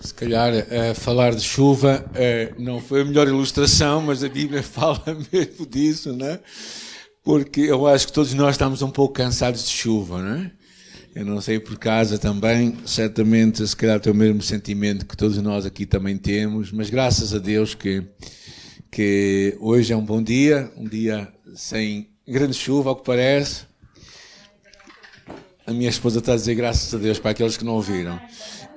Se calhar uh, falar de chuva uh, não foi a melhor ilustração, mas a Bíblia fala mesmo disso, não é? Porque eu acho que todos nós estamos um pouco cansados de chuva, não é? Eu não sei por casa também, certamente se calhar tem o mesmo sentimento que todos nós aqui também temos, mas graças a Deus que, que hoje é um bom dia, um dia sem grande chuva, ao que parece. A minha esposa está a dizer graças a Deus para aqueles que não ouviram.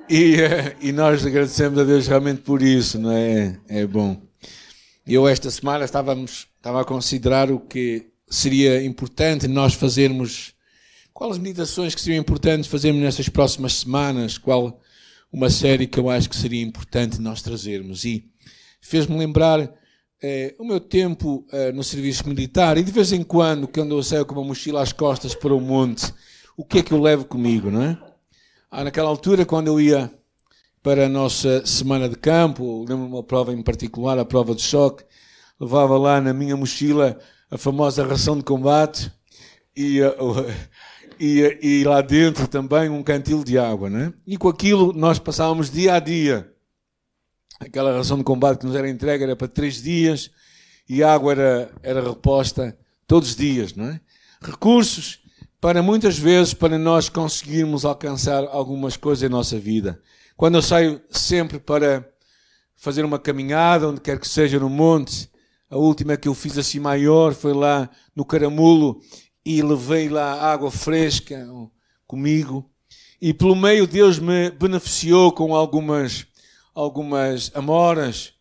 E, eh, e nós agradecemos a Deus realmente por isso, não é? É bom. Eu esta semana estávamos, estava a considerar o que seria importante nós fazermos, quais meditações que seriam importantes fazermos nestas próximas semanas, qual uma série que eu acho que seria importante nós trazermos. E fez-me lembrar eh, o meu tempo eh, no serviço militar e de vez em quando, quando eu saio com uma mochila às costas para o monte, o que é que eu levo comigo, não é? Ah, naquela altura, quando eu ia para a nossa semana de campo, lembro-me uma prova em particular, a prova de choque, levava lá na minha mochila a famosa ração de combate e, e, e lá dentro também um cantil de água. Né? E com aquilo nós passávamos dia a dia. Aquela ração de combate que nos era entregue era para três dias e a água era, era reposta todos os dias. Não é? Recursos para muitas vezes para nós conseguirmos alcançar algumas coisas em nossa vida. Quando eu saio sempre para fazer uma caminhada, onde quer que seja no monte, a última que eu fiz assim maior foi lá no Caramulo e levei lá água fresca comigo. E pelo meio Deus me beneficiou com algumas, algumas amoras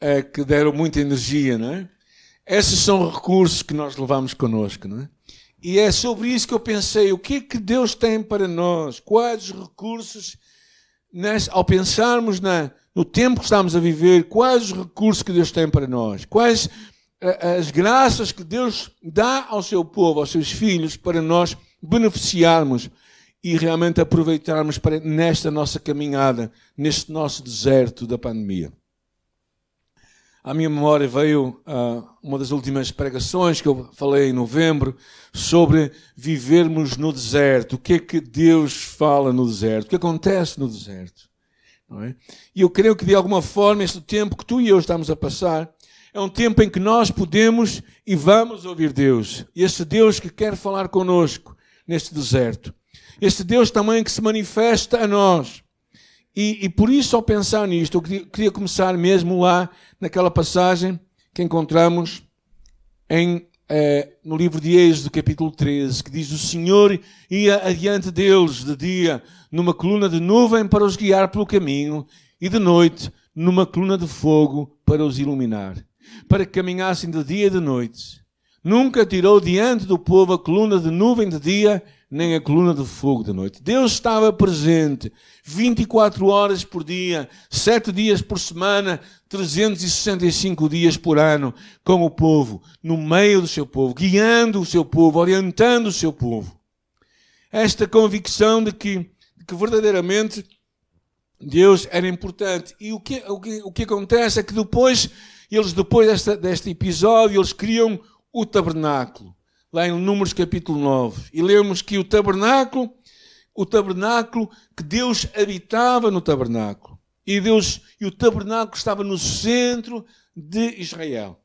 eh, que deram muita energia, não é? Esses são recursos que nós levamos connosco, não é? E é sobre isso que eu pensei: o que é que Deus tem para nós? Quais os recursos, ao pensarmos na, no tempo que estamos a viver, quais os recursos que Deus tem para nós? Quais as graças que Deus dá ao seu povo, aos seus filhos, para nós beneficiarmos e realmente aproveitarmos para, nesta nossa caminhada, neste nosso deserto da pandemia? À minha memória veio uh, uma das últimas pregações que eu falei em novembro sobre vivermos no deserto. O que é que Deus fala no deserto? O que acontece no deserto? É? E eu creio que de alguma forma este tempo que tu e eu estamos a passar é um tempo em que nós podemos e vamos ouvir Deus. Este Deus que quer falar conosco neste deserto. Este Deus também que se manifesta a nós e, e, por isso, ao pensar nisto, eu queria, queria, começar mesmo lá naquela passagem que encontramos em, eh, no livro de Êxodo, capítulo 13, que diz: O Senhor ia adiante deles de dia numa coluna de nuvem para os guiar pelo caminho, e de noite numa coluna de fogo para os iluminar, para que caminhassem de dia e de noite. Nunca tirou diante do povo a coluna de nuvem de dia nem a coluna de fogo de noite. Deus estava presente 24 horas por dia, 7 dias por semana, 365 dias por ano com o povo, no meio do seu povo, guiando o seu povo, orientando o seu povo. Esta convicção de que, de que verdadeiramente Deus era importante. E o que, o que, o que acontece é que depois, eles depois desta, deste episódio, eles criam o tabernáculo lá em Números capítulo 9, e lemos que o tabernáculo, o tabernáculo, que Deus habitava no tabernáculo, e Deus, e o tabernáculo estava no centro de Israel.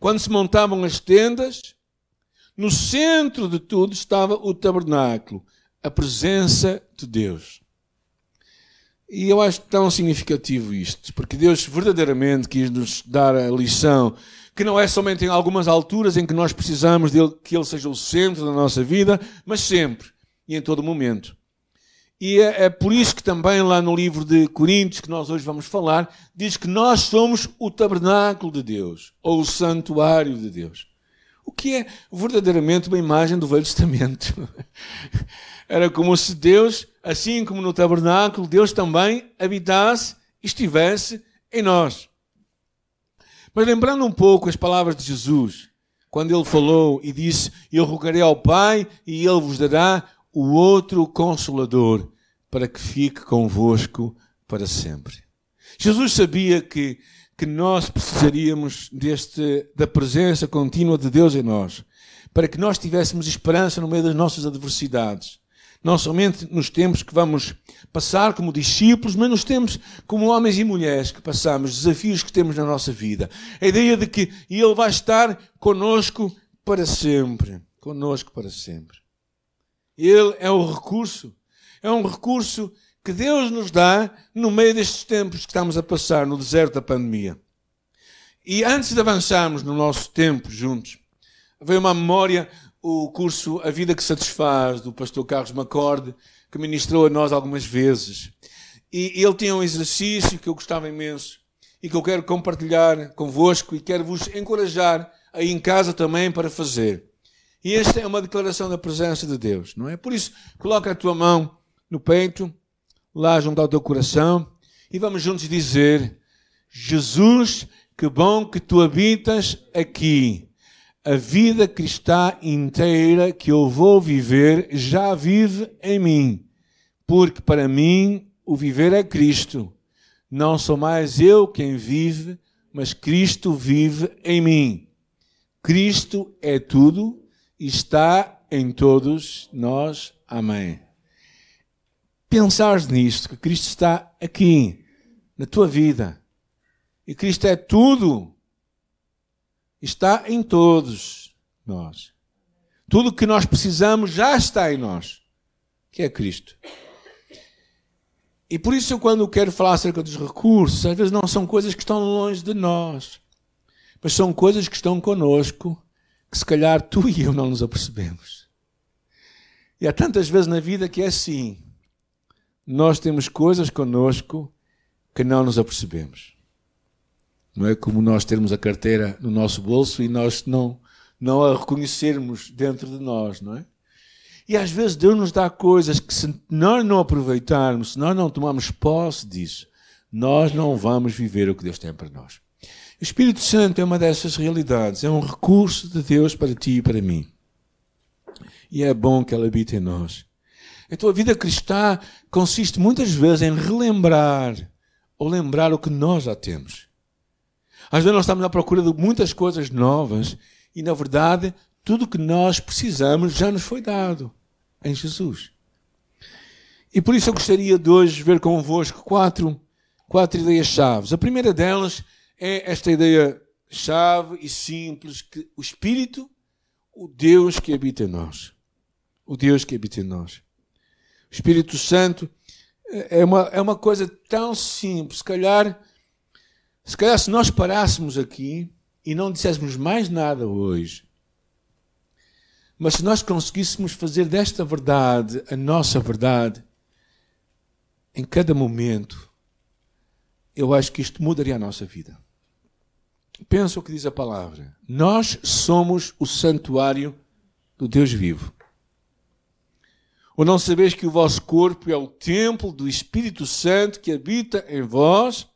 Quando se montavam as tendas, no centro de tudo estava o tabernáculo, a presença de Deus. E eu acho tão significativo isto, porque Deus verdadeiramente quis nos dar a lição que não é somente em algumas alturas em que nós precisamos dele, que Ele seja o centro da nossa vida, mas sempre e em todo momento. E é, é, por isso que também lá no livro de Coríntios, que nós hoje vamos falar, diz que nós somos o tabernáculo de Deus, ou o santuário de Deus. O que é verdadeiramente uma imagem do Velho Testamento. Era como se Deus, assim como no tabernáculo, Deus também habitasse e estivesse em nós. Mas lembrando um pouco as palavras de Jesus, quando ele falou e disse: Eu rogarei ao Pai e ele vos dará o outro consolador para que fique convosco para sempre. Jesus sabia que, que nós precisaríamos deste, da presença contínua de Deus em nós, para que nós tivéssemos esperança no meio das nossas adversidades. Não somente nos tempos que vamos passar como discípulos, mas nos tempos como homens e mulheres que passamos, desafios que temos na nossa vida. A ideia de que Ele vai estar conosco para sempre. Conosco para sempre. Ele é o recurso. É um recurso que Deus nos dá no meio destes tempos que estamos a passar no deserto da pandemia. E antes de avançarmos no nosso tempo juntos, veio uma memória o curso A Vida que Satisfaz, do pastor Carlos Macorde, que ministrou a nós algumas vezes. E ele tinha um exercício que eu gostava imenso e que eu quero compartilhar convosco e quero vos encorajar aí em casa também para fazer. E esta é uma declaração da presença de Deus, não é? Por isso, coloca a tua mão no peito, lá junto ao teu coração, e vamos juntos dizer: Jesus, que bom que tu habitas aqui a vida cristã inteira que eu vou viver já vive em mim, porque para mim o viver é Cristo. Não sou mais eu quem vive, mas Cristo vive em mim. Cristo é tudo e está em todos nós. Amém. Pensares nisto, que Cristo está aqui, na tua vida. E Cristo é tudo está em todos nós. Tudo o que nós precisamos já está em nós, que é Cristo. E por isso, eu, quando quero falar acerca dos recursos, às vezes não são coisas que estão longe de nós, mas são coisas que estão conosco, que se calhar tu e eu não nos apercebemos. E há tantas vezes na vida que é assim. Nós temos coisas conosco que não nos apercebemos. Não é como nós termos a carteira no nosso bolso e nós não, não a reconhecermos dentro de nós, não é? E às vezes Deus nos dá coisas que se nós não aproveitarmos, se nós não tomarmos posse disso, nós não vamos viver o que Deus tem para nós. O Espírito Santo é uma dessas realidades, é um recurso de Deus para ti e para mim. E é bom que ele habite em nós. Então a vida cristã consiste muitas vezes em relembrar ou lembrar o que nós já temos. Às vezes nós estamos à procura de muitas coisas novas e, na verdade, tudo que nós precisamos já nos foi dado em Jesus. E por isso eu gostaria de hoje ver convosco quatro, quatro ideias-chave. A primeira delas é esta ideia chave e simples que o Espírito, o Deus que habita em nós. O Deus que habita em nós. O Espírito Santo é uma, é uma coisa tão simples. Se calhar se calhar, se nós parássemos aqui e não disséssemos mais nada hoje, mas se nós conseguíssemos fazer desta verdade a nossa verdade, em cada momento, eu acho que isto mudaria a nossa vida. Pensa o que diz a palavra. Nós somos o santuário do Deus vivo. Ou não sabeis que o vosso corpo é o templo do Espírito Santo que habita em vós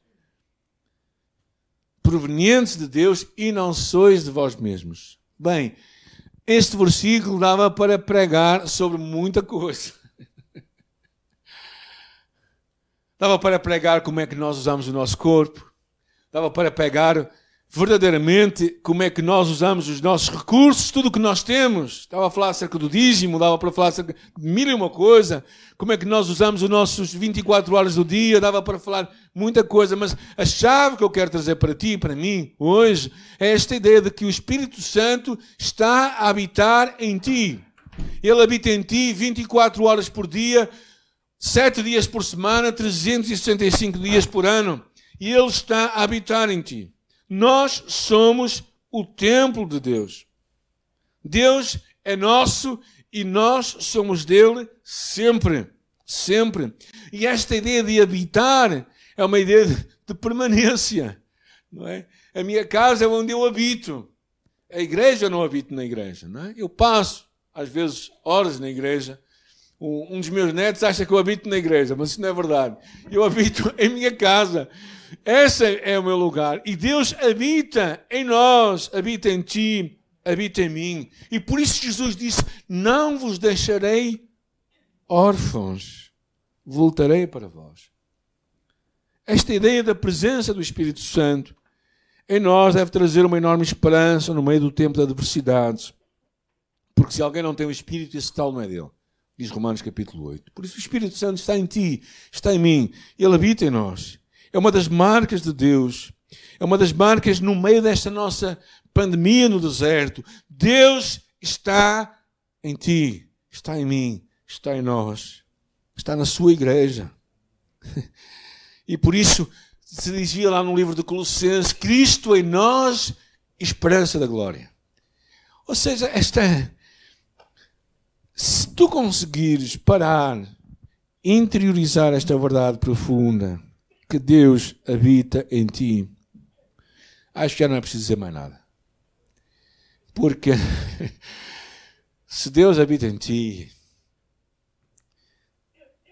provenientes de Deus e não sois de vós mesmos. Bem, este versículo dava para pregar sobre muita coisa. dava para pregar como é que nós usamos o nosso corpo, dava para pregar verdadeiramente como é que nós usamos os nossos recursos, tudo o que nós temos. Estava a falar acerca do dízimo, dava para falar acerca de mil e uma coisa, como é que nós usamos os nossos 24 horas do dia, dava para falar muita coisa, mas a chave que eu quero trazer para ti e para mim hoje é esta ideia de que o Espírito Santo está a habitar em ti. Ele habita em ti 24 horas por dia, 7 dias por semana, 365 dias por ano. E Ele está a habitar em ti. Nós somos o templo de Deus. Deus é nosso e nós somos dele sempre. Sempre. E esta ideia de habitar é uma ideia de, permanência. Não é? A minha casa é onde eu habito. A igreja eu não habito na igreja. Não é? Eu passo, às vezes, horas na igreja. Um dos meus netos acha que eu habito na igreja, mas isso não é verdade. Eu habito em minha casa. Esse é o meu lugar. E Deus habita em nós, habita em ti, habita em mim. E por isso Jesus disse: Não vos deixarei órfãos, voltarei para vós. Esta ideia da presença do Espírito Santo em nós deve trazer uma enorme esperança no meio do tempo da adversidade. Porque se alguém não tem o Espírito, esse tal não é dele. diz Romanos capítulo 8. Por isso o Espírito Santo está em ti, está em mim, ele habita em nós. É uma das marcas de Deus, é uma das marcas no meio desta nossa pandemia no deserto. Deus está em ti, está em mim, está em nós, está na sua igreja. E por isso se dizia lá no livro de Colossenses: Cristo em nós, esperança da glória. Ou seja, esta. Se tu conseguires parar, interiorizar esta verdade profunda, que Deus habita em ti, acho que já não é preciso dizer mais nada. Porque se Deus habita em ti,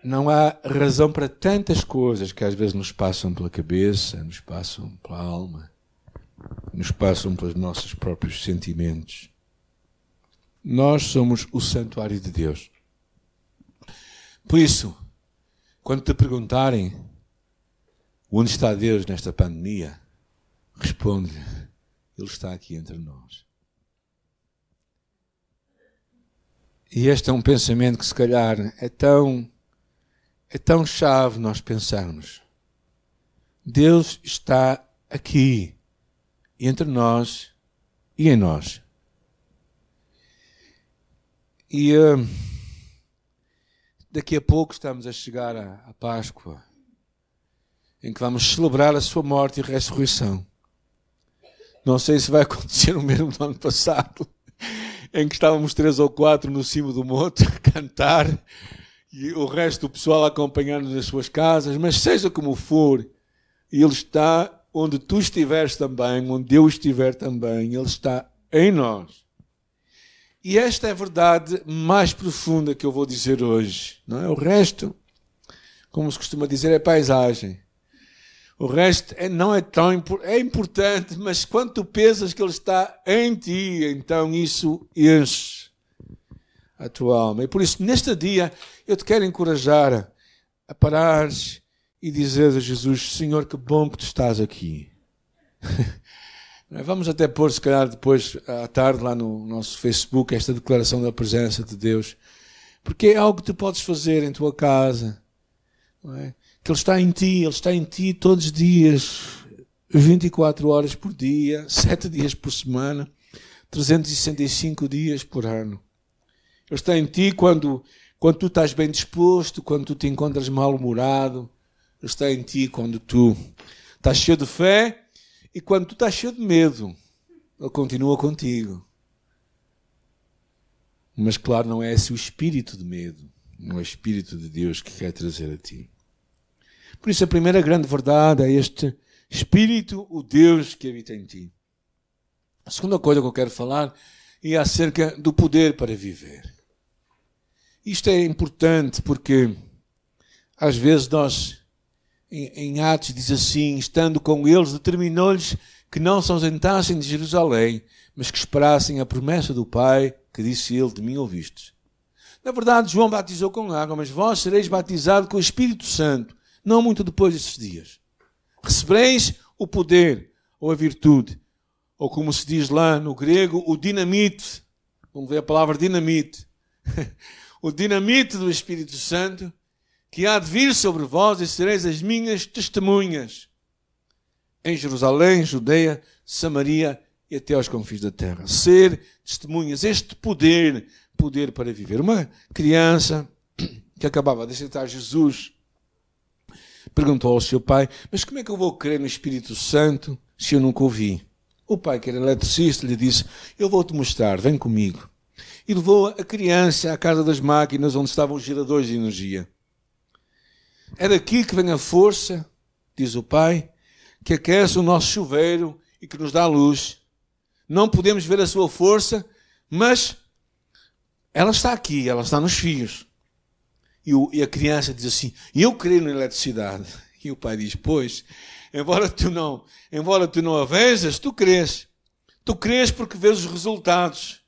não há razão para tantas coisas que às vezes nos passam pela cabeça, nos passam pela alma, nos passam pelos nossos próprios sentimentos. Nós somos o santuário de Deus. Por isso, quando te perguntarem onde está Deus nesta pandemia, responde: Ele está aqui entre nós. E este é um pensamento que, se calhar, é tão é tão chave nós pensarmos. Deus está aqui, entre nós e em nós. E uh, daqui a pouco estamos a chegar à, à Páscoa, em que vamos celebrar a sua morte e ressurreição. Não sei se vai acontecer o mesmo do ano passado, em que estávamos três ou quatro no cimo do monte a cantar e o resto do pessoal acompanhando nas suas casas, mas seja como for, Ele está onde tu estiveres também, onde eu estiver também, Ele está em nós. E esta é a verdade mais profunda que eu vou dizer hoje. Não é? O resto, como se costuma dizer, é paisagem. O resto é, não é tão é importante, mas quando tu pensas que Ele está em ti, então isso enche a tua alma. E por isso, neste dia, eu te quero encorajar a parares e dizer a Jesus: Senhor, que bom que tu estás aqui. Vamos até pôr, se calhar, depois à tarde, lá no nosso Facebook, esta declaração da presença de Deus. Porque é algo que tu podes fazer em tua casa. É? Que Ele está em ti, Ele está em ti todos os dias, 24 horas por dia, 7 dias por semana, 365 dias por ano. Ele está em ti quando, quando tu estás bem disposto, quando tu te encontras mal-humorado. Ele está em ti quando tu estás cheio de fé e quando tu estás cheio de medo. Ele continua contigo. Mas, claro, não é esse o espírito de medo. Não é o espírito de Deus que quer trazer a ti. Por isso, a primeira grande verdade é este espírito, o Deus que habita em ti. A segunda coisa que eu quero falar é acerca do poder para viver. Isto é importante porque às vezes nós, em, em Atos, diz assim: estando com eles, determinou-lhes que não se ausentassem de Jerusalém, mas que esperassem a promessa do Pai, que disse ele: De mim ouvistes. Na verdade, João batizou com água, mas vós sereis batizados com o Espírito Santo, não muito depois desses dias. Recebereis o poder ou a virtude, ou como se diz lá no grego, o dinamite. Vamos ver a palavra dinamite. o dinamite do Espírito Santo, que há de vir sobre vós e sereis as minhas testemunhas em Jerusalém, Judeia, Samaria e até aos confins da terra. Ser testemunhas, este poder, poder para viver. Uma criança que acabava de aceitar Jesus perguntou ao seu pai: Mas como é que eu vou crer no Espírito Santo se eu nunca ouvi? O pai, que era eletricista, lhe disse: Eu vou te mostrar, vem comigo e levou a criança à casa das máquinas onde estavam os geradores de energia. É daqui que vem a força, diz o Pai, que aquece o nosso chuveiro e que nos dá luz. Não podemos ver a sua força, mas ela está aqui, ela está nos fios. E, o, e a criança diz assim: Eu creio na eletricidade. E o pai diz: Pois, embora tu não, embora tu não a vejas, tu crês. Tu crês porque vês os resultados.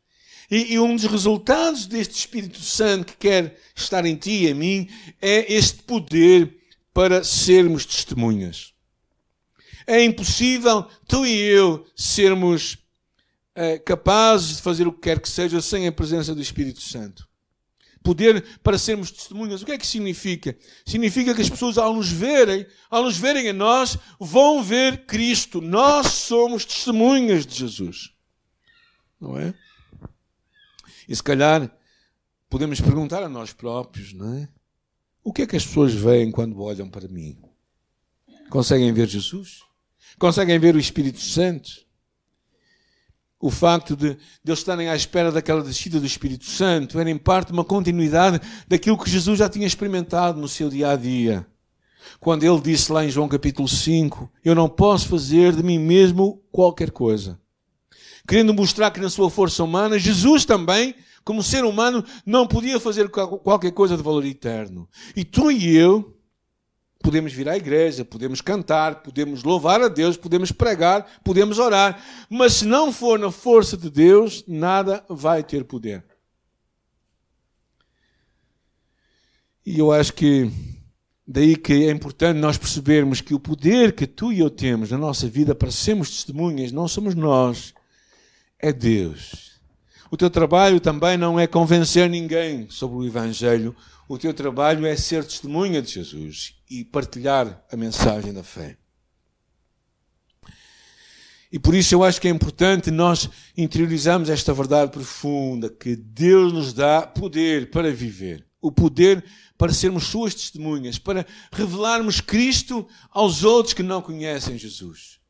E, e, um dos resultados deste Espírito Santo que quer estar em ti e em mim é este poder para sermos testemunhas. É impossível tu e eu sermos é, capazes de fazer o que quer que seja sem a presença do Espírito Santo. Poder para sermos testemunhas. O que é que significa? Significa que as pessoas, ao nos verem, ao nos verem a nós, vão ver Cristo. Nós somos testemunhas de Jesus. Não é? E se calhar podemos perguntar a nós próprios, não é? O que é que as pessoas veem quando olham para mim? Conseguem ver Jesus? Conseguem ver o Espírito Santo? O facto de, eles estarem à espera daquela descida do Espírito Santo era em parte uma continuidade daquilo que Jesus já tinha experimentado no seu dia a dia. Quando ele disse lá em João capítulo 5: Eu não posso fazer de mim mesmo qualquer coisa. Querendo mostrar que na sua força humana, Jesus também, como ser humano, não podia fazer qualquer coisa de valor eterno. E tu e eu, Podemos vir à igreja, podemos cantar, podemos louvar a Deus, podemos pregar, podemos orar, mas se não for na força de Deus, nada vai ter poder. E eu acho que daí que é importante nós percebermos que o poder que tu e eu temos na nossa vida para sermos testemunhas não somos nós, é Deus. O teu trabalho também não é convencer ninguém sobre o Evangelho, o teu trabalho é ser testemunha de Jesus e partilhar a mensagem da fé. E por isso eu acho que é importante nós interiorizarmos esta verdade profunda que Deus nos dá poder para viver, o poder para sermos suas testemunhas, para revelarmos Cristo aos outros que não conhecem Jesus.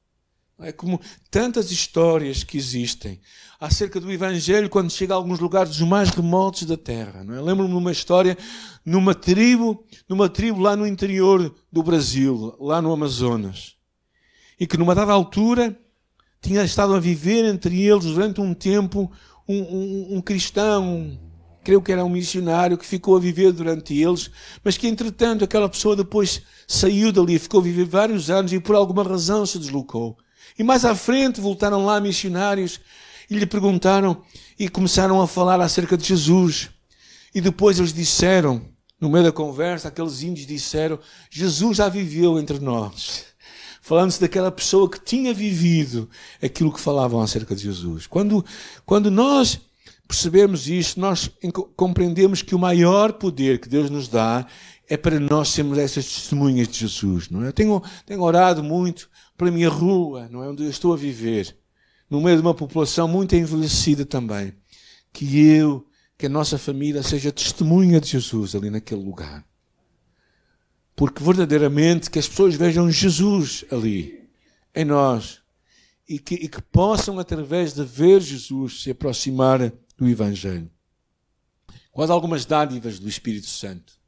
É como tantas histórias que existem acerca do Evangelho quando chega a alguns lugares mais remotos da terra. É? Lembro-me de uma história numa tribo, numa tribo lá no interior do Brasil, lá no Amazonas, e que numa dada altura tinha estado a viver entre eles durante um tempo um, um, um cristão, creio que era um missionário que ficou a viver durante eles, mas que entretanto aquela pessoa depois saiu dali, ficou a viver vários anos e por alguma razão se deslocou. E mais à frente voltaram lá missionários e lhe perguntaram e começaram a falar acerca de Jesus. E depois eles disseram, no meio da conversa, aqueles índios disseram: Jesus já viveu entre nós. Falando-se daquela pessoa que tinha vivido aquilo que falavam acerca de Jesus. Quando, quando nós percebemos isto, nós compreendemos que o maior poder que Deus nos dá é para nós sermos essas testemunhas de Jesus. Não é? Eu tenho, tenho orado muito pela minha rua, não é? onde eu estou a viver no meio de uma população muito envelhecida também, que eu, que a nossa família seja testemunha de Jesus ali naquele lugar. Porque verdadeiramente que as pessoas vejam Jesus ali, em nós, e que, e que possam, através de ver Jesus, se aproximar do Evangelho. Quais algumas dádivas do Espírito Santo?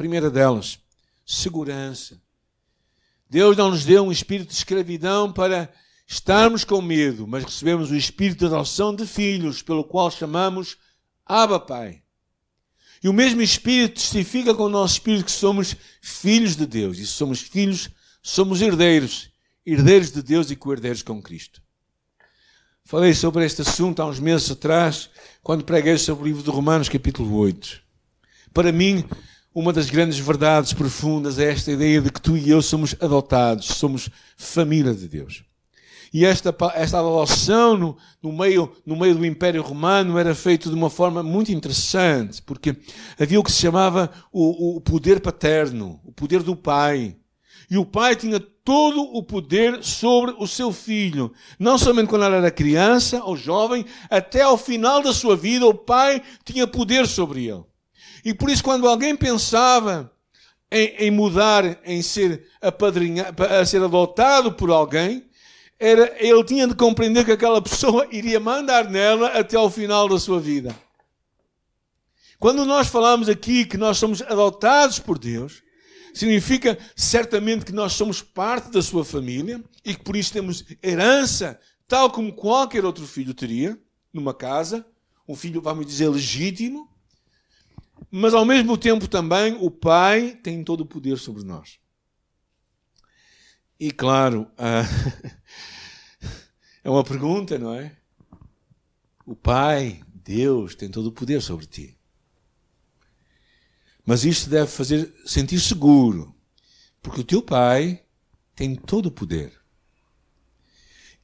primeira delas, segurança. Deus não nos deu um espírito de escravidão para estarmos com medo, mas recebemos o espírito de adoção de filhos, pelo qual chamamos Abba Pai. E o mesmo Espírito testifica com o nosso Espírito que somos filhos de Deus. E se somos filhos, somos herdeiros. Herdeiros de Deus e co-herdeiros com Cristo. Falei sobre este assunto há uns meses atrás, quando preguei sobre o livro de Romanos, capítulo 8. Para mim, uma das grandes verdades profundas é esta ideia de que tu e eu somos adotados, somos família de Deus. E esta, esta adoção no, no, meio, no meio do Império Romano era feita de uma forma muito interessante, porque havia o que se chamava o, o poder paterno, o poder do pai. E o pai tinha todo o poder sobre o seu filho. Não somente quando era criança ou jovem, até ao final da sua vida, o pai tinha poder sobre ele. E por isso, quando alguém pensava em, em mudar, em ser apadrinhado, a ser adotado por alguém, era, ele tinha de compreender que aquela pessoa iria mandar nela até ao final da sua vida. Quando nós falamos aqui que nós somos adotados por Deus, significa certamente que nós somos parte da sua família e que por isso temos herança, tal como qualquer outro filho teria, numa casa, um filho, vamos dizer, legítimo, mas ao mesmo tempo também o Pai tem todo o poder sobre nós. E claro, uh, é uma pergunta, não é? O Pai, Deus, tem todo o poder sobre ti. Mas isto deve fazer sentir seguro, porque o teu Pai tem todo o poder.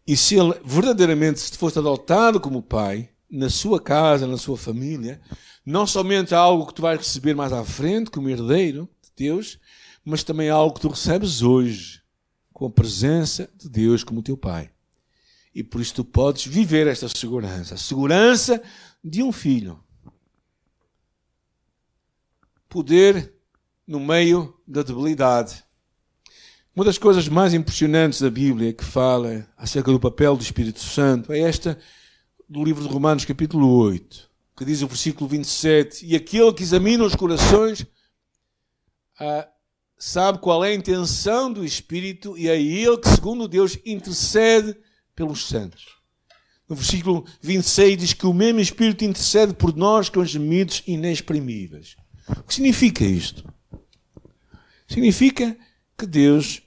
E se ele verdadeiramente se fosse adotado como Pai, na sua casa, na sua família, não somente algo que tu vais receber mais à frente, como herdeiro de Deus, mas também algo que tu recebes hoje, com a presença de Deus como teu Pai. E por isso tu podes viver esta segurança, a segurança de um filho. Poder no meio da debilidade. Uma das coisas mais impressionantes da Bíblia que fala acerca do papel do Espírito Santo é esta do livro de Romanos, capítulo 8, que diz o versículo 27: E aquele que examina os corações ah, sabe qual é a intenção do Espírito, e é ele que, segundo Deus, intercede pelos santos. No versículo 26 diz que o mesmo Espírito intercede por nós com gemidos inexprimíveis. O que significa isto? Significa que Deus,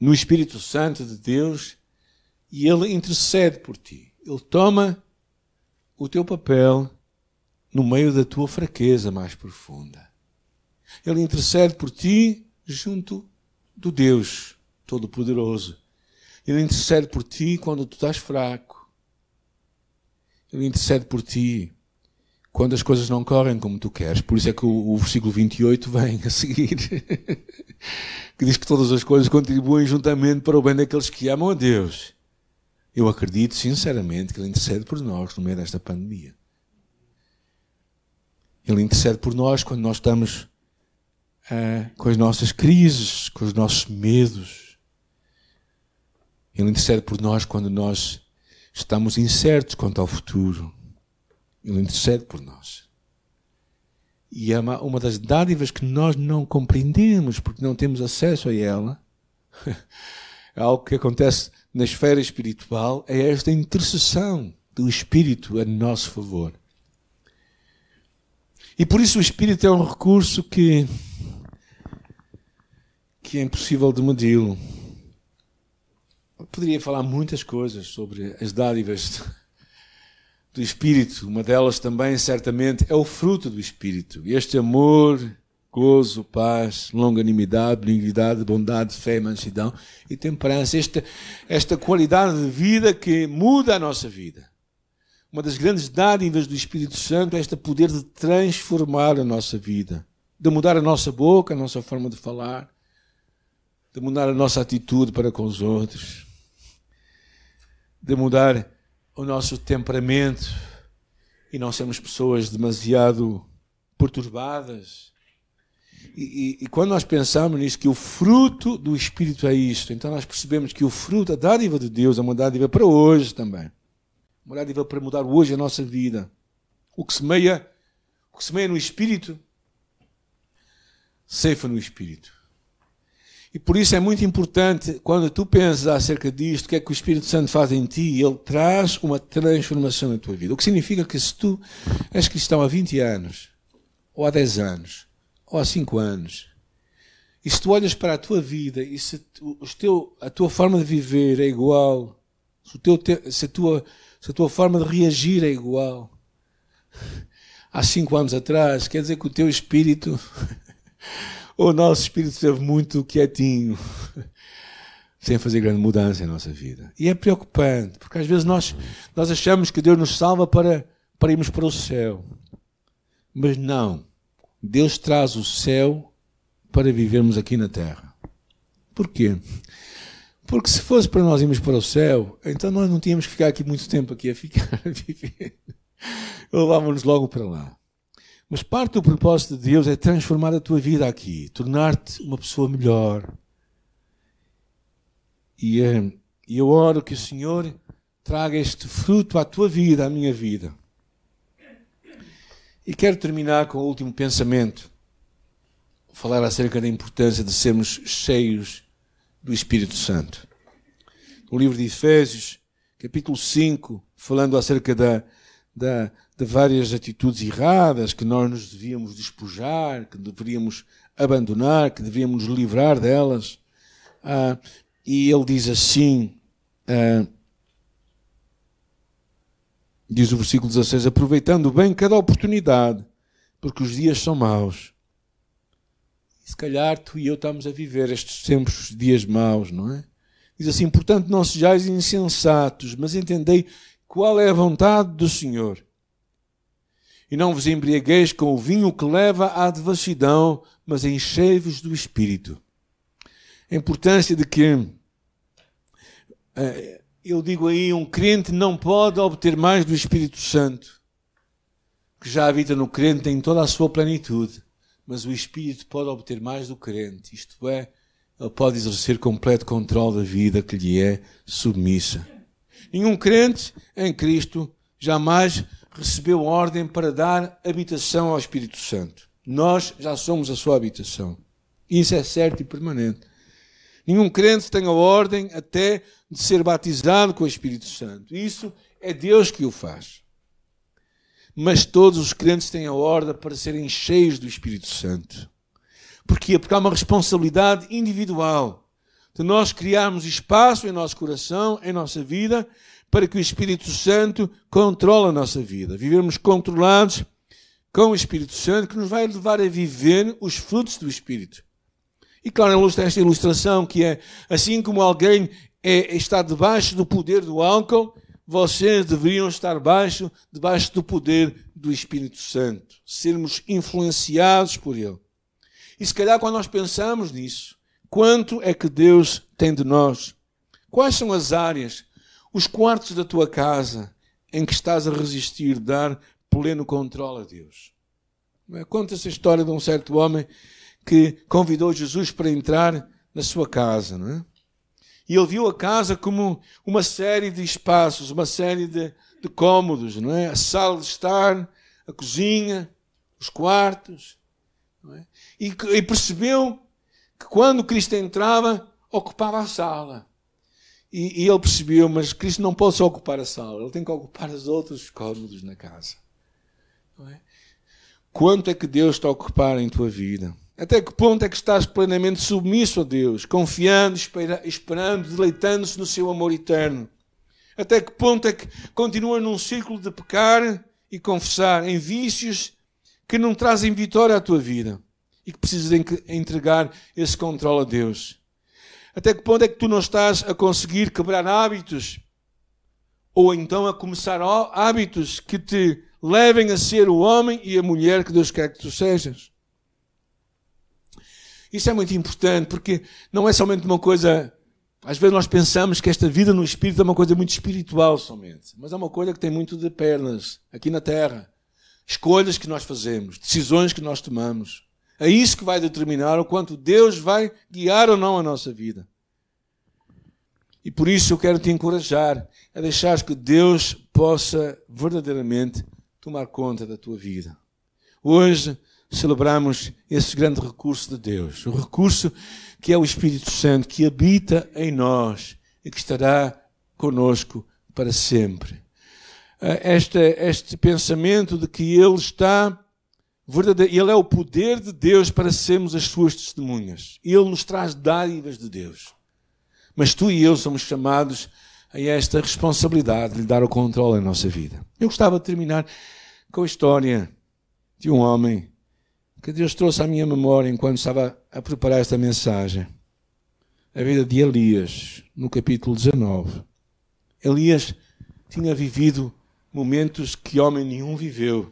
no Espírito Santo de Deus, e Ele intercede por ti. Ele toma o teu papel no meio da tua fraqueza mais profunda. Ele intercede por ti junto do Deus Todo-Poderoso. Ele intercede por ti quando tu estás fraco. Ele intercede por ti quando as coisas não correm como tu queres. Por isso é que o, o versículo 28 vem a seguir, que diz que todas as coisas contribuem juntamente para o bem daqueles que amam a Deus eu acredito sinceramente que Ele intercede por nós no meio desta pandemia. Ele intercede por nós quando nós estamos uh, com as nossas crises, com os nossos medos. Ele intercede por nós quando nós estamos incertos quanto ao futuro. Ele intercede por nós. E é uma, uma das dádivas que nós não compreendemos porque não temos acesso a ela. é algo que acontece na esfera espiritual é esta intercessão do Espírito a nosso favor. E por isso o Espírito é um recurso que, que é impossível de medi-lo. Poderia falar muitas coisas sobre as dádivas do Espírito. Uma delas também, certamente, é o fruto do Espírito. Este amor gozo, paz, longanimidade, benignidade, bondade, fé, mansidão e temperança. Esta, esta qualidade de vida que muda a nossa vida. Uma das grandes dádivas do Espírito Santo é este poder de transformar a nossa vida, de mudar a nossa boca, a nossa forma de falar, de mudar a nossa atitude para com os outros, de mudar o nosso temperamento e não sermos pessoas demasiado perturbadas, e, e, e, quando nós pensamos nisso, que o fruto do Espírito é isto, então nós percebemos que o fruto, a dádiva de Deus, é uma dádiva para hoje também. Uma dádiva para mudar hoje a nossa vida. O que semeia, o que semeia no Espírito, ceifa no Espírito. E por isso é muito importante, quando tu pensas acerca disto, o que é que o Espírito Santo faz em ti, ele traz uma transformação na tua vida. O que significa que se tu és cristão há 20 anos, ou há 10 anos, ou há cinco anos, e se tu olhas para a tua vida e se o teu, a tua forma de viver é igual, se, teu, se, a tua, se a tua forma de reagir é igual, há cinco anos atrás, quer dizer que o teu espírito, o nosso espírito esteve muito quietinho, sem fazer grande mudança em nossa vida. E é preocupante, porque às vezes nós, nós achamos que Deus nos salva para, para irmos para o céu. Mas não. Deus traz o céu para vivermos aqui na terra. Por quê? Porque se fosse para nós irmos para o céu, então nós não tínhamos que ficar aqui muito tempo aqui a ficar a viver. Levávamos logo para lá. Mas parte do propósito de Deus é transformar a tua vida aqui, tornar-te uma pessoa melhor. E, eh, eu oro que o Senhor traga este fruto à tua vida, à minha vida. E quero terminar com o último pensamento. Falar acerca da importância de sermos cheios do Espírito Santo. No livro de Efésios, capítulo 5, falando acerca da, da, de várias atitudes erradas que nós nos devíamos despojar, que deveríamos abandonar, que devíamos nos livrar delas. Ah, e ele diz assim: ah, Diz o versículo 16: aproveitando bem cada oportunidade, porque os dias são maus. E se calhar tu e eu estamos a viver estes tempos dias maus, não é? Diz assim: portanto, não sejais insensatos, mas entendei qual é a vontade do Senhor. E não vos embriagueis com o vinho que leva à devassidão, mas enchei-vos do Espírito. A importância de que, eh, eu digo aí, um crente não pode obter mais do Espírito Santo, que já habita no crente em toda a sua plenitude, mas o Espírito pode obter mais do crente, isto é, ele pode exercer completo controle da vida que lhe é submissa. Nenhum crente em Cristo jamais recebeu ordem para dar habitação ao Espírito Santo. Nós já somos a sua habitação. Isso é certo e permanente. Nenhum crente tem a ordem até de ser batizado com o Espírito Santo. Isso é Deus que o faz. Mas todos os crentes têm a ordem para serem cheios do Espírito Santo. Porquê? Porque há uma responsabilidade individual de nós criarmos espaço em nosso coração, em nossa vida, para que o Espírito Santo controle a nossa vida. Vivemos controlados com o Espírito Santo, que nos vai levar a viver os frutos do Espírito. E claro, esta ilustração que é assim como alguém é, está debaixo do poder do álcool, vocês deveriam estar baixo, debaixo do poder do Espírito Santo, sermos influenciados por ele. E se calhar quando nós pensamos nisso, quanto é que Deus tem de nós? Quais são as áreas, os quartos da tua casa em que estás a resistir, dar pleno controle a Deus? Conta-se a história de um certo homem que convidou Jesus para entrar na sua casa, não é? E ele viu a casa como uma série de espaços, uma série de, de cômodos, não é? A sala de estar, a cozinha, os quartos, é? e, e percebeu que quando Cristo entrava, ocupava a sala. E, e, ele percebeu, mas Cristo não pode só ocupar a sala, ele tem que ocupar os outros cômodos na casa. É? Quanto é que Deus está a ocupar em tua vida? Até que ponto é que estás plenamente submisso a Deus, confiando, espera, esperando, deleitando-se no seu amor eterno? Até que ponto é que continua num círculo de pecar e confessar em vícios que não trazem vitória à tua vida e que precisas entregar esse controle a Deus? Até que ponto é que tu não estás a conseguir quebrar hábitos ou então a começar hábitos que te levem a ser o homem e a mulher que Deus quer que tu sejas? Isso é muito importante porque não é somente uma coisa. Às vezes nós pensamos que esta vida no espírito é uma coisa muito espiritual somente, mas é uma coisa que tem muito de pernas aqui na terra. Escolhas que nós fazemos, decisões que nós tomamos. É isso que vai determinar o quanto Deus vai guiar ou não a nossa vida. E por isso eu quero te encorajar a deixar que Deus possa verdadeiramente tomar conta da tua vida. Hoje celebramos esse grande recurso de Deus, o recurso que é o Espírito Santo, que habita em nós e que estará conosco para sempre. Ah, este, este pensamento de que Ele está Ele é o poder de Deus para sermos as suas testemunhas. Ele nos traz dádivas de Deus. Mas tu e eu somos chamados a esta responsabilidade de lhe dar o controle na nossa vida. Eu gostava de terminar com a história de um homem que Deus trouxe à minha memória enquanto estava a preparar esta mensagem. A vida de Elias, no capítulo 19. Elias tinha vivido momentos que homem nenhum viveu,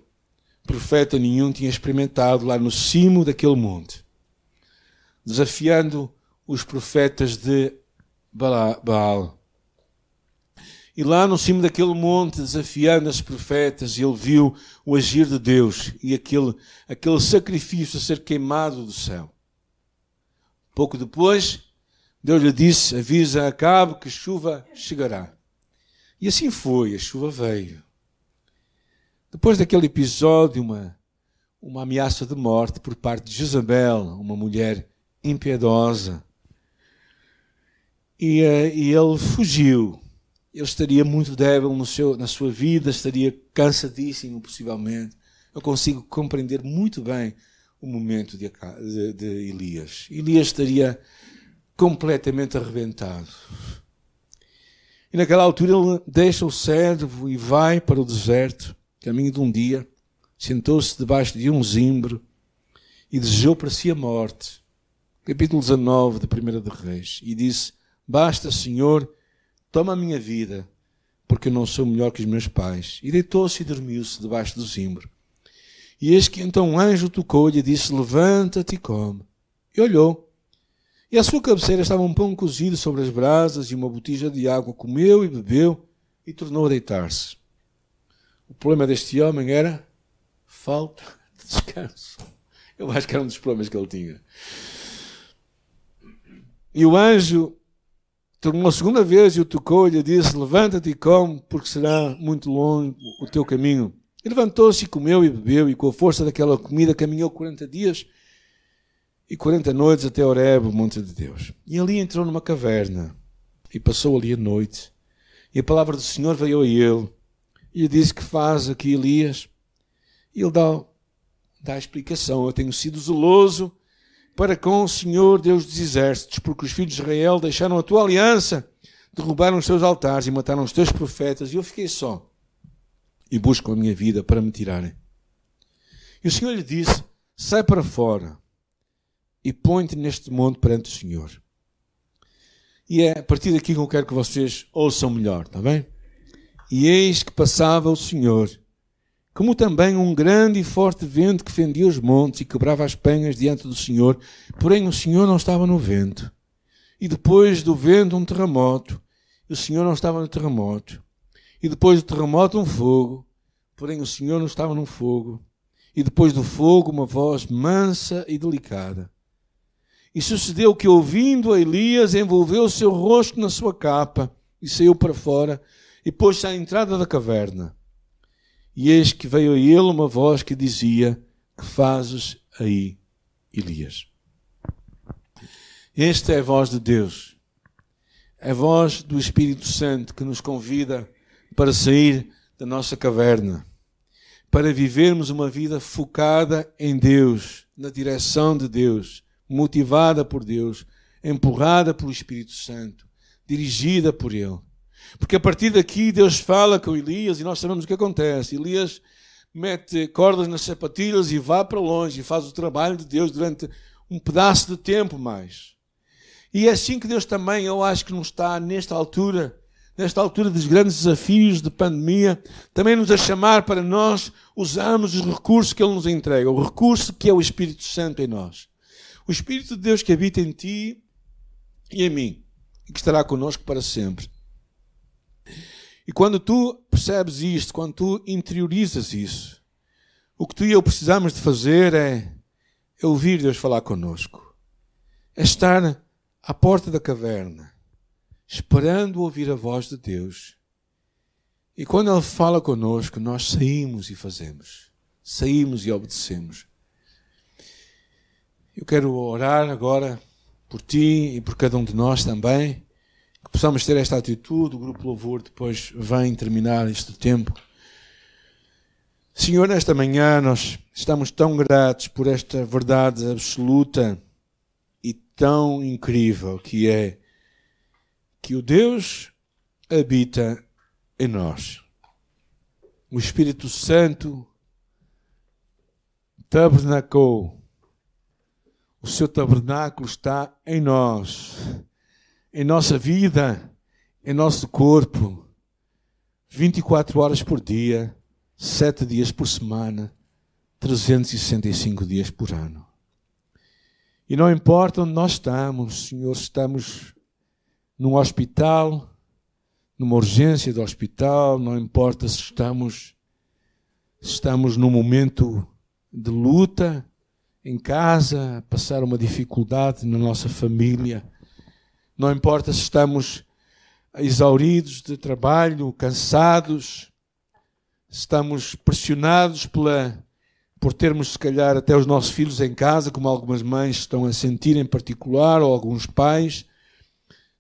profeta nenhum tinha experimentado lá no cimo daquele monte, desafiando os profetas de Baal. E lá no cimo daquele monte, desafiando os profetas, ele viu o agir de Deus e aquele, aquele sacrifício a ser queimado do céu. Pouco depois, Deus lhe disse: Avisa a cabo que chuva chegará. E assim foi, a chuva veio. Depois daquele episódio, uma, uma ameaça de morte por parte de Jezabel, uma mulher impiedosa. E, uh, e ele fugiu ele estaria muito débil no seu, na sua vida, estaria cansadíssimo, possivelmente. Eu consigo compreender muito bem o momento de, de, de Elias. Elias estaria completamente arrebentado. E naquela altura ele deixa o servo e vai para o deserto, caminho de um dia, sentou-se debaixo de um zimbro e desejou para si a morte. Capítulo 19 de 1 de Reis. E disse: Basta, Senhor, Toma a minha vida, porque eu não sou melhor que os meus pais. E deitou-se e dormiu-se debaixo do zimbro. E eis que então um anjo tocou-lhe e disse: Levanta-te e come. E olhou. E à sua cabeceira estava um pão cozido sobre as brasas e uma botija de água. Comeu e bebeu e tornou a deitar-se. O problema deste homem era falta de descanso. Eu acho que era um dos problemas que ele tinha. E o anjo tornou a segunda vez e o tocou-lhe e disse: Levanta-te e come, porque será muito longo o teu caminho. E levantou-se e comeu e bebeu, e com a força daquela comida caminhou 40 dias e 40 noites até Horeb, o monte de Deus. E ali entrou numa caverna e passou ali a noite. E a palavra do Senhor veio a ele e lhe disse: Que faz aqui Elias? E ele dá, dá a explicação: Eu tenho sido zeloso para com o Senhor Deus dos exércitos, porque os filhos de Israel deixaram a tua aliança, derrubaram os teus altares e mataram os teus profetas, e eu fiquei só. E buscam a minha vida para me tirarem. E o Senhor lhe disse: Sai para fora e põe-te neste monte perante o Senhor. E é a partir daqui que eu quero que vocês ouçam melhor, está bem? E eis que passava o Senhor como também um grande e forte vento que fendia os montes e quebrava as penhas diante do Senhor, porém o Senhor não estava no vento. E depois do vento um terremoto, o Senhor não estava no terremoto. E depois do terremoto um fogo, porém o Senhor não estava no fogo. E depois do fogo uma voz mansa e delicada. E sucedeu que, ouvindo a Elias, envolveu o seu rosto na sua capa e saiu para fora e pôs-se à entrada da caverna. E eis que veio a ele uma voz que dizia: Que fazes aí, Elias? Esta é a voz de Deus, é a voz do Espírito Santo que nos convida para sair da nossa caverna, para vivermos uma vida focada em Deus, na direção de Deus, motivada por Deus, empurrada pelo Espírito Santo, dirigida por Ele. Porque a partir daqui Deus fala com Elias e nós sabemos o que acontece. Elias mete cordas nas sapatilhas e vai para longe e faz o trabalho de Deus durante um pedaço de tempo mais. E é assim que Deus também, eu acho que nos está nesta altura, nesta altura dos grandes desafios de pandemia, também nos a chamar para nós usarmos os recursos que Ele nos entrega, o recurso que é o Espírito Santo em nós. O Espírito de Deus que habita em ti e em mim, e que estará connosco para sempre. E quando tu percebes isto, quando tu interiorizas isso, o que tu e eu precisamos de fazer é, é ouvir Deus falar conosco. É estar à porta da caverna, esperando ouvir a voz de Deus. E quando Ele fala conosco, nós saímos e fazemos. Saímos e obedecemos. Eu quero orar agora por ti e por cada um de nós também que possamos ter esta atitude. O grupo Louvor depois vem terminar este tempo. Senhor, nesta manhã nós estamos tão gratos por esta verdade absoluta e tão incrível que é que o Deus habita em nós. O Espírito Santo tabernacou. O seu tabernáculo está em nós em nossa vida, em nosso corpo, 24 horas por dia, 7 dias por semana, 365 dias por ano. E não importa onde nós estamos, Senhor, estamos num hospital, numa urgência do hospital, não importa se estamos estamos num momento de luta em casa, passar uma dificuldade na nossa família, não importa se estamos exauridos de trabalho, cansados, estamos pressionados pela, por termos, se calhar, até os nossos filhos em casa, como algumas mães estão a sentir em particular, ou alguns pais.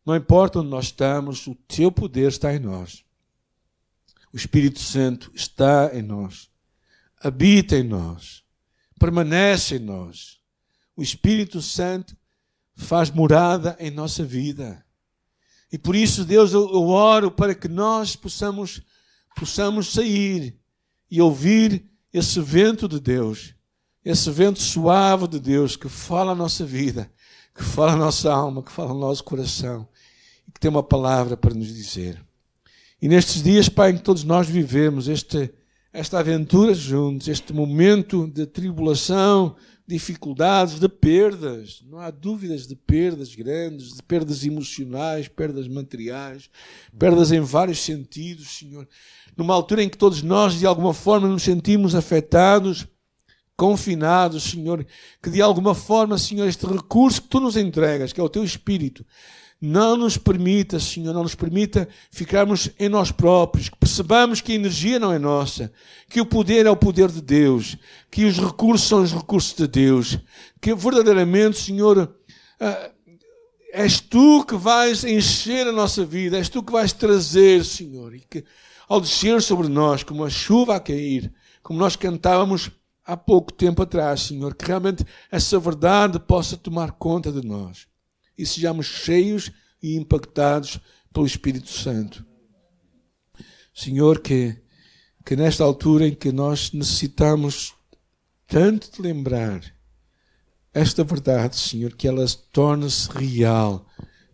Não importa onde nós estamos, o teu poder está em nós. O Espírito Santo está em nós, habita em nós, permanece em nós. O Espírito Santo faz morada em nossa vida. E por isso, Deus, eu, eu oro para que nós possamos, possamos sair e ouvir esse vento de Deus, esse vento suave de Deus que fala a nossa vida, que fala a nossa alma, que fala o nosso coração e que tem uma palavra para nos dizer. E nestes dias, Pai, em que todos nós vivemos este, esta aventura juntos, este momento de tribulação, dificuldades, de perdas, não há dúvidas de perdas grandes, de perdas emocionais, perdas materiais, perdas em vários sentidos, Senhor. Numa altura em que todos nós, de alguma forma, nos sentimos afetados, confinados, Senhor, que de alguma forma, Senhor, este recurso que tu nos entregas, que é o teu Espírito, não nos permita, Senhor, não nos permita ficarmos em nós próprios, que percebamos que a energia não é nossa, que o poder é o poder de Deus, que os recursos são os recursos de Deus, que verdadeiramente, Senhor, ah, és tu que vais encher a nossa vida, és tu que vais trazer, Senhor, e que ao descer sobre nós como a chuva a cair, como nós cantávamos há pouco tempo atrás, Senhor, que realmente essa verdade possa tomar conta de nós e sejamos cheios e impactados pelo Espírito Santo. Senhor, que, que nesta altura em que nós necessitamos tanto de lembrar esta verdade, Senhor, que ela torne-se real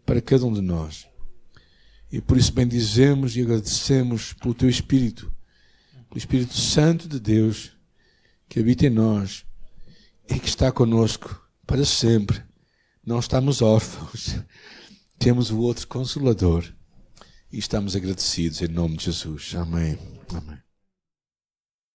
para cada um de nós. E por isso bendizemos e agradecemos pelo Teu Espírito, pelo Espírito Santo de Deus, que habita em nós e que está conosco para sempre não estamos órfãos. Temos o outro consolador. E estamos agradecidos em nome de Jesus. Amém. Amém.